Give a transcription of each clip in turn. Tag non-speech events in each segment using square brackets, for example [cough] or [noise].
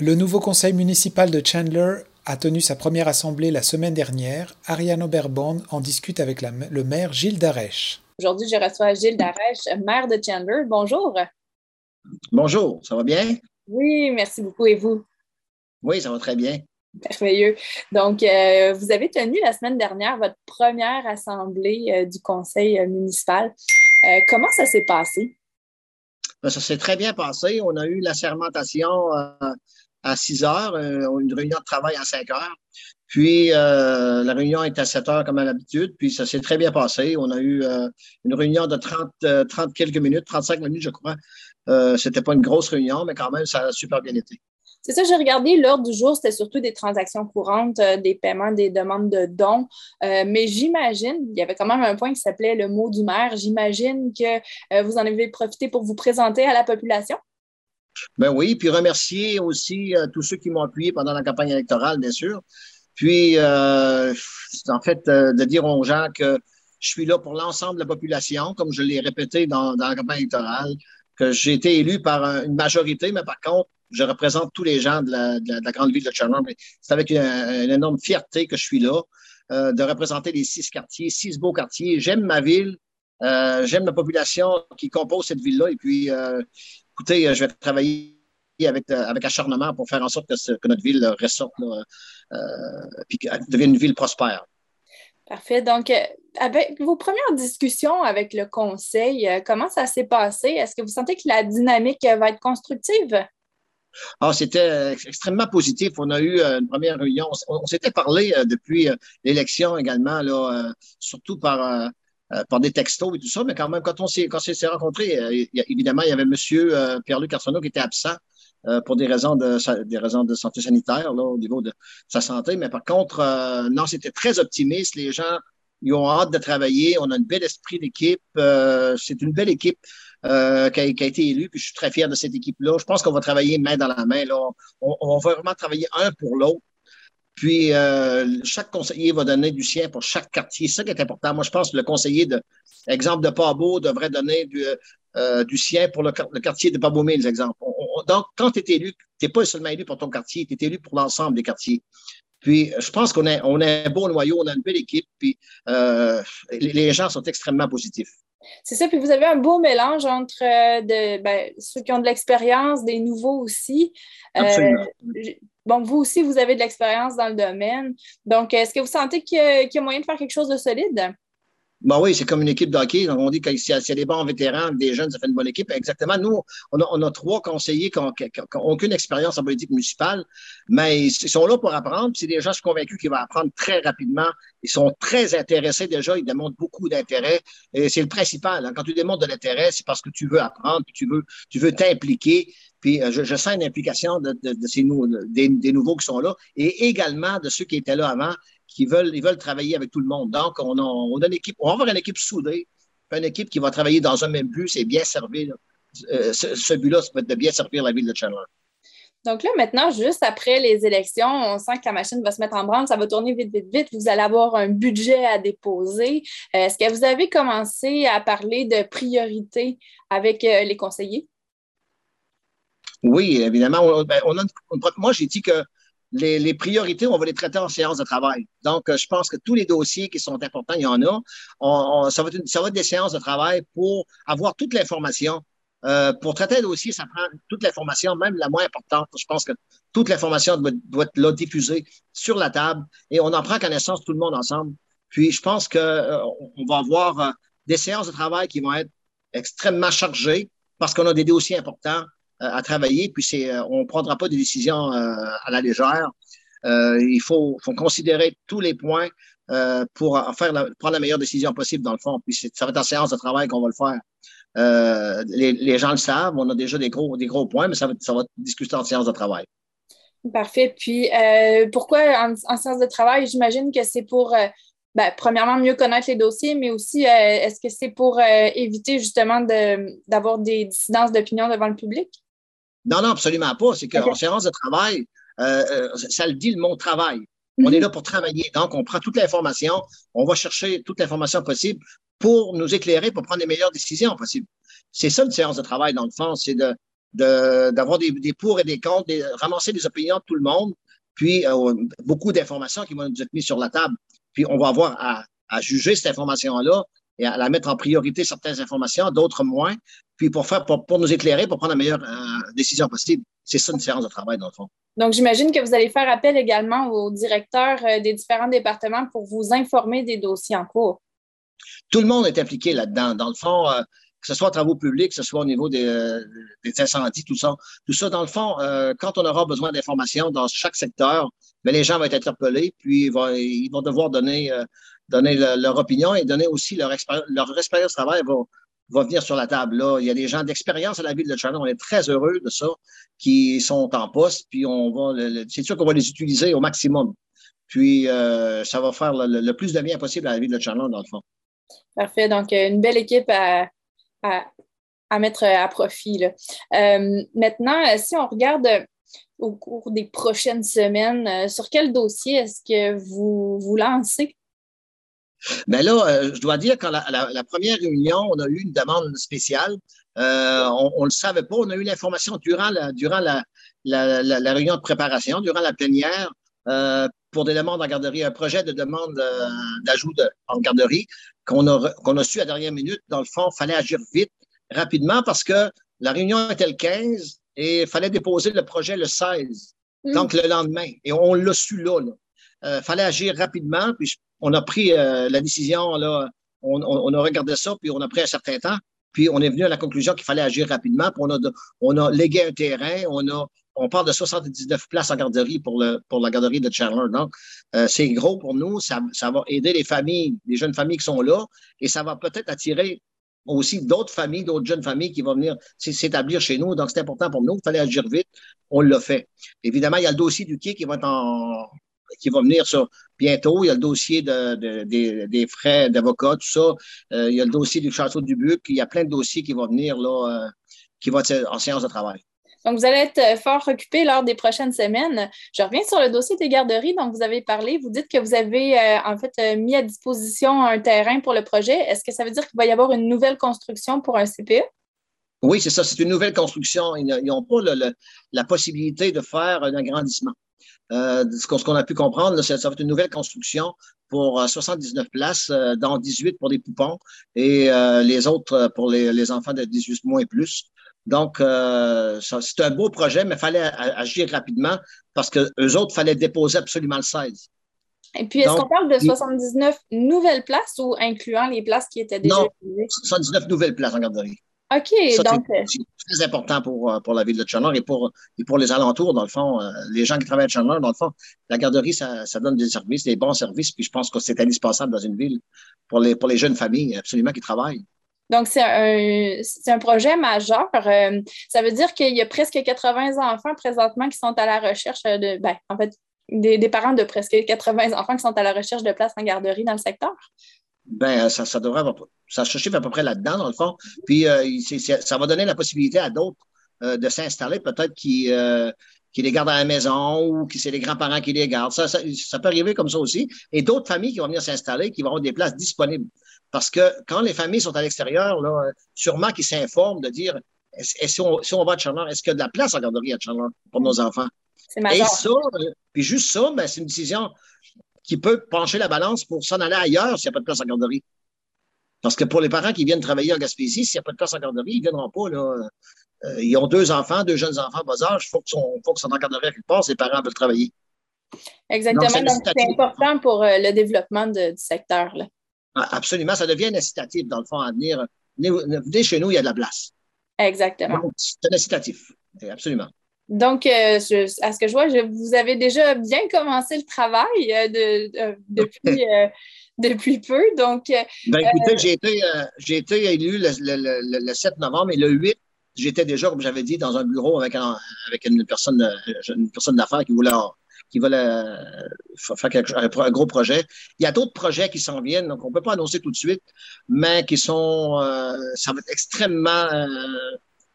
Le nouveau conseil municipal de Chandler a tenu sa première assemblée la semaine dernière. Ariane Oberbond en discute avec le maire Gilles Darèche. Aujourd'hui, je reçois Gilles Darèche, maire de Chandler. Bonjour. Bonjour, ça va bien? Oui, merci beaucoup. Et vous? Oui, ça va très bien. Merveilleux. Donc, euh, vous avez tenu la semaine dernière votre première assemblée euh, du conseil municipal. Euh, comment ça s'est passé? Ben, ça s'est très bien passé. On a eu la sermentation à 6 heures, euh, une réunion de travail à 5 heures. Puis euh, la réunion est à 7 heures comme à l'habitude, puis ça s'est très bien passé. On a eu euh, une réunion de 30, 30 quelques minutes, 35 minutes, je crois. C'était pas une grosse réunion, mais quand même, ça a super bien été. C'est ça, j'ai regardé l'ordre du jour, c'était surtout des transactions courantes, des paiements, des demandes de dons. mais j'imagine, il y avait quand même un point qui s'appelait le mot du maire. J'imagine que vous en avez profité pour vous présenter à la population. Ben oui, puis remercier aussi euh, tous ceux qui m'ont appuyé pendant la campagne électorale, bien sûr. Puis, euh, en fait, euh, de dire aux gens que je suis là pour l'ensemble de la population, comme je l'ai répété dans, la campagne électorale, que j'ai été élu par une majorité, mais par contre, je représente tous les gens de la, de la, grande ville de Chandler. C'est avec une, énorme fierté que je suis là, de représenter les six quartiers, six beaux quartiers. J'aime ma ville, j'aime la population qui compose cette ville-là. Et puis, écoutez, euh, je vais travailler avec, euh, avec acharnement pour faire en sorte que, que notre ville ressorte euh, puis devienne une ville prospère. Parfait. Donc, avec vos premières discussions avec le conseil, comment ça s'est passé? Est-ce que vous sentez que la dynamique va être constructive? Ah, c'était extrêmement positif. On a eu une première réunion. On, s'était parlé depuis l'élection également, là, surtout par euh, par des textos et tout ça, mais quand même, quand on s'est, rencontrés, euh, évidemment, il y avait M. Euh, Pierre-Luc Arsenault qui était absent pour des raisons de des raisons de santé sanitaire là, au niveau de sa santé. Mais par contre, non, c'était très optimiste. Les gens ils ont hâte de travailler. On a un bel esprit d'équipe. c'est une belle équipe qui a, été élue. Puis je suis très fier de cette équipe-là. Je pense qu'on va travailler main dans la main. Là. On va vraiment travailler un pour l'autre. Puis, euh, chaque conseiller va donner du sien pour chaque quartier. C'est ça qui est important. Moi, je pense que le conseiller, de, exemple de Pabo, devrait donner du, euh, du sien pour le, quartier de Pabomé, exemple. donc, quand tu es élu, tu n'es pas seulement élu pour ton quartier, tu es élu pour l'ensemble des quartiers. Puis, je pense qu'on a, on a un bon noyau, on a une belle équipe, puis euh, les gens sont extrêmement positifs. C'est ça, puis vous avez un beau mélange entre euh, de, ben, ceux qui ont de l'expérience, des nouveaux aussi. Euh, bon, vous aussi, vous avez de l'expérience dans le domaine. Donc, est-ce que vous sentez qu'il y, a moyen de faire quelque chose de solide? Ben oui, c'est comme une équipe d'hockey. On dit que s'il y, a des bons vétérans, des jeunes, ça fait une bonne équipe. Exactement. Nous, on a, trois conseillers qui n'ont aucune expérience en politique municipale, mais ils sont là pour apprendre. C'est des gens, je suis convaincu qu'ils vont apprendre très rapidement. Ils sont très intéressés déjà. Ils démontrent beaucoup d'intérêt. Et c'est le principal. Hein. Quand tu démontres de l'intérêt, c'est parce que tu veux apprendre, puis tu veux, tu veux t'impliquer. Puis euh, je, sens une implication de, ces des, nouveaux qui sont là et également de ceux qui étaient là avant qui veulent, travailler avec tout le monde. Donc, on a, une équipe, on va avoir une équipe soudée, une équipe qui va travailler dans un même but, c'est bien servir. Euh, ce, but-là, c'est de bien servir la ville de Chandler. Donc là, maintenant, juste après les élections, on sent que la machine va se mettre en branle, ça va tourner vite, vite, vite. Vous allez avoir un budget à déposer. Euh, est-ce que vous avez commencé à parler de priorités avec les conseillers? Oui, évidemment. On, ben, a, moi, j'ai dit que les, les, priorités, on va les traiter en séance de travail. Donc, euh, je pense que tous les dossiers qui sont importants, il y en a. On, on, ça, va être, ça va être des séances de travail pour avoir toute l'information. Euh, pour traiter un dossier, ça prend toute l'information, même la moins importante. Je pense que toute l'information doit, doit, être là, diffusée sur la table et on en prend connaissance tout le monde ensemble. Puis, je pense qu'on euh, on va avoir euh, des séances de travail qui vont être extrêmement chargées parce qu'on a des dossiers importants à travailler, puis c'est, euh, on ne prendra pas des décisions euh, à la légère. il faut, faut, considérer tous les points pour faire prendre la meilleure décision possible dans le fond. Puis ça va être en séance de travail qu'on va le faire. Euh, les, gens le savent, on a déjà des gros, des gros points, mais ça va, ça va être discuté en séance de travail. Parfait. Puis euh, pourquoi en, séance de travail? J'imagine que c'est pour, euh, ben, premièrement, mieux connaître les dossiers, mais aussi, est-ce que c'est pour éviter justement de, d'avoir des dissidences d'opinion devant le public? Non, non, absolument pas. C'est qu'en okay. séance de travail, euh, euh, ça le dit le mot travail. On est là pour travailler. Donc, on prend toute l'information, on va chercher toute l'information possible pour nous éclairer, pour prendre les meilleures décisions possibles. C'est ça une séance de travail, dans le fond, c'est de, d'avoir des, des, pour et des contre, de ramasser des opinions de tout le monde, puis euh, beaucoup d'informations qui vont nous être mises sur la table. Puis on va avoir à, à juger cette information-là et à la mettre en priorité certaines informations, d'autres moins, puis pour faire pour, pour, nous éclairer, pour prendre la meilleure euh, décision possible. C'est ça une séance de travail, dans le fond. Donc, j'imagine que vous allez faire appel également aux directeurs euh, des différents départements pour vous informer des dossiers en cours. Tout le monde est impliqué là-dedans. Dans le fond, euh, que ce soit en travaux publics, que ce soit au niveau des, euh, des incendies, tout ça. Tout ça, dans le fond, euh, quand on aura besoin d'informations dans chaque secteur, mais les gens vont être interpellés, puis ils vont, ils vont devoir donner, donner le, leur opinion et donner aussi leur, leur expérience de travail va, venir sur la table. Là. Il y a des gens d'expérience à la ville de China. On est très heureux de ça, qui sont en poste, puis on va, c'est sûr qu'on va les utiliser au maximum. Puis, euh, ça va faire le, plus de bien possible à la ville de China, dans le fond. Parfait. Donc, une belle équipe à, à, à mettre à profit. Là. Euh, maintenant, si on regarde au cours des prochaines semaines, euh, sur quel dossier est-ce que vous vous lancez? Mais là, euh, je dois dire qu'à la, la, la, première réunion, on a eu une demande spéciale. Euh, on ne le savait pas. On a eu l'information durant, la, durant la, la, réunion de préparation, durant la plénière, euh, pour des demandes en garderie, un projet de demande d'ajout de, en garderie qu'on a, qu'on a su à dernière minute. Dans le fond, il fallait agir vite, rapidement, parce que la réunion était le 15 et il fallait déposer le projet le 16, mmh. donc le lendemain. Et on l'a su là. Il euh, fallait agir rapidement, puis on a pris euh, la décision, là, on, a regardé ça, puis on a pris un certain temps, puis on est venu à la conclusion qu'il fallait agir rapidement, puis on a, légué un terrain, on parle de 79 places en garderie pour la garderie de Chandler. Donc, euh, c'est gros pour nous. Ça, ça va aider les familles, les jeunes familles qui sont là, et ça va peut-être attirer aussi d'autres familles, d'autres jeunes familles qui vont venir s'établir chez nous. Donc, c'est important pour nous. Il fallait agir vite. On l'a fait. Évidemment, il y a le dossier du quai qui va être en, qui va venir sur bientôt. Il y a le dossier de, de, de des frais d'avocat, tout ça. Euh, il y a le dossier du château du Buc. Il y a plein de dossiers qui vont venir là, euh, qui vont être en séance de travail. Donc, vous allez être euh, fort occupé lors des prochaines semaines. Je reviens sur le dossier des garderies dont vous avez parlé. Vous dites que vous avez euh, en fait mis à disposition un terrain pour le projet. Est-ce que ça veut dire qu'il va y avoir une nouvelle construction pour un CPE? Oui, c'est ça. C'est une nouvelle construction. Ils n'ont pas le, le, la possibilité de faire un agrandissement. Euh, ce qu'on a pu comprendre, là, ça, ça va être une nouvelle construction pour 79 places, euh, dont 18 pour des poupons et euh, les autres pour les, les, enfants de 18 mois et plus. Donc, euh, c'est un beau projet, mais il fallait agir rapidement parce que eux autres, il fallait déposer absolument le 16. Et puis, est-ce qu'on parle de 79 il... nouvelles places ou incluant les places qui étaient déjà Non, 79 nouvelles places en garderie. OK. Ça, donc... C'est très important pour, euh, pour la ville de Chandler et pour, et pour les alentours, dans le fond. Euh, les gens qui travaillent à Chandler, dans le fond, la garderie, ça, ça donne des services, des bons services, puis je pense que c'est indispensable dans une ville pour les, pour les jeunes familles, absolument, qui travaillent. Donc, c'est un, un, projet majeur. Euh, ça veut dire qu'il y a presque 80 enfants présentement qui sont à la recherche de, ben, en fait, des, des, parents de presque 80 enfants qui sont à la recherche de places en garderie dans le secteur. Ben, ça, ça devrait avoir, ça se chiffre à peu près là-dedans, dans le fond. Puis, euh, c est, c est, ça va donner la possibilité à d'autres euh, de s'installer, peut-être qui, euh, qui les gardent à la maison ou qui c'est les grands-parents qui les gardent. Ça, ça, ça, peut arriver comme ça aussi. Et d'autres familles qui vont venir s'installer, qui vont avoir des places disponibles. Parce que quand les familles sont à l'extérieur, là, sûrement qu'ils s'informent de dire si, on, si on va à Chandler, est-ce qu'il y a de la place en garderie à Chandler pour nos enfants? Et ça, puis juste ça, ben, c'est une décision qui peut pencher la balance pour s'en aller ailleurs s'il n'y a pas de place en garderie. Parce que pour les parents qui viennent travailler en Gaspésie, s'il n'y a pas de place en garderie, ils ne viendront pas. Là. Euh, ils ont deux enfants, deux jeunes enfants bas âge. Il faut qu'ils soient en garderie quelque part, ces parents veulent travailler. Exactement. Donc, c'est important pour euh, le développement de, du secteur. Là. Absolument. Ça devient incitatif, dans le fond, à venir. Venez chez nous, il y a de la place. Exactement. C'est un incitatif. Absolument. Donc, euh, je, à ce que je vois, je, vous avez déjà bien commencé le travail euh, de, euh, depuis, [laughs] depuis peu. Donc, ben, écoutez, j'ai été, j'ai été élu le, le, le, 7 novembre et le 8, j'étais déjà, comme j'avais dit, dans un bureau avec, un, avec une personne, une personne d'affaires qui voulait, qui voulait faire quelque, un gros projet. Il y a d'autres projets qui s'en viennent, donc on ne peut pas annoncer tout de suite, mais qui sont, ça va être extrêmement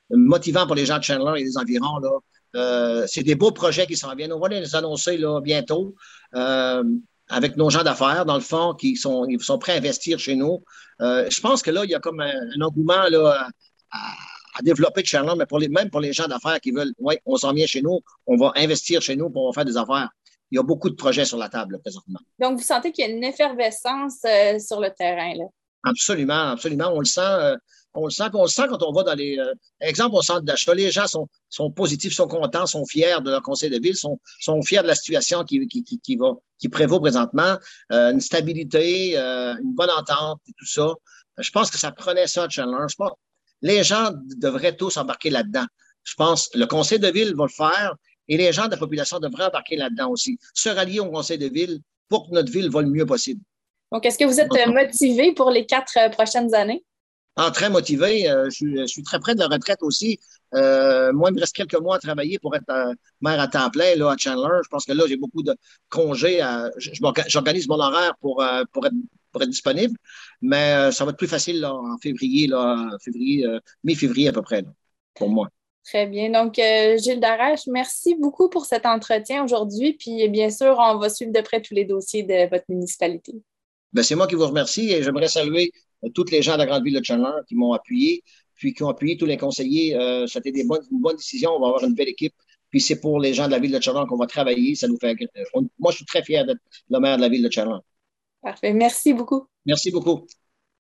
motivant pour les gens de Chandler et des environs. Là. Euh, c'est des beaux projets qui s'en viennent. On va les annoncer là, bientôt euh, avec nos gens d'affaires, dans le fond, qui sont, ils sont prêts à investir chez nous. Euh, je pense que là, il y a comme un, un engouement là, à, à, développer Chandler, mais pour les, même pour les gens d'affaires qui veulent, oui, on s'en vient chez nous, on va investir chez nous, pour on faire des affaires. Il y a beaucoup de projets sur la table présentement. Donc, vous sentez qu'il y a une effervescence sur le terrain, là? Absolument, absolument. On le sent. Euh, on le sent, quand on va dans les. Euh, exemple, au centre d'achat, les gens sont, sont positifs, sont contents, sont fiers de leur conseil de ville, sont, sont fiers de la situation qui, qui, qui, qui va, qui prévaut présentement, euh, une stabilité, euh, une bonne entente et tout ça. Je pense que ça prenait ça, Chandler. Je les gens devraient tous embarquer là-dedans. Je pense le conseil de ville va le faire et les gens de la population devraient embarquer là-dedans aussi. Se rallier au conseil de ville pour que notre ville va le mieux possible. Donc, est-ce que vous êtes motivé pour les quatre prochaines années? Ah, très motivé. Euh, je, suis très près de la retraite aussi. Euh, moi, il me reste quelques mois à travailler pour être euh, maire à temps plein là, à Chandler. Je pense que là, j'ai beaucoup de congés. J'organise mon horaire pour, pour, être, pour être disponible, mais ça va être plus facile là, en février, là, février mi-février à peu près, pour moi. Très bien. Donc, Gilles Darèche, merci beaucoup pour cet entretien aujourd'hui. Puis, bien sûr, on va suivre de près tous les dossiers de votre municipalité. Ben, c'est moi qui vous remercie et j'aimerais saluer toutes les gens de la grande ville de Chandler qui m'ont appuyé, puis qui ont appuyé tous les conseillers. Euh, C'était des bonnes, une bonne décision. On va avoir une belle équipe. Puis c'est pour les gens de la ville de Chandler qu'on va travailler. Ça nous fait. moi, je suis très fier d'être le maire de la ville de Chandler. Parfait. Merci beaucoup. Merci beaucoup.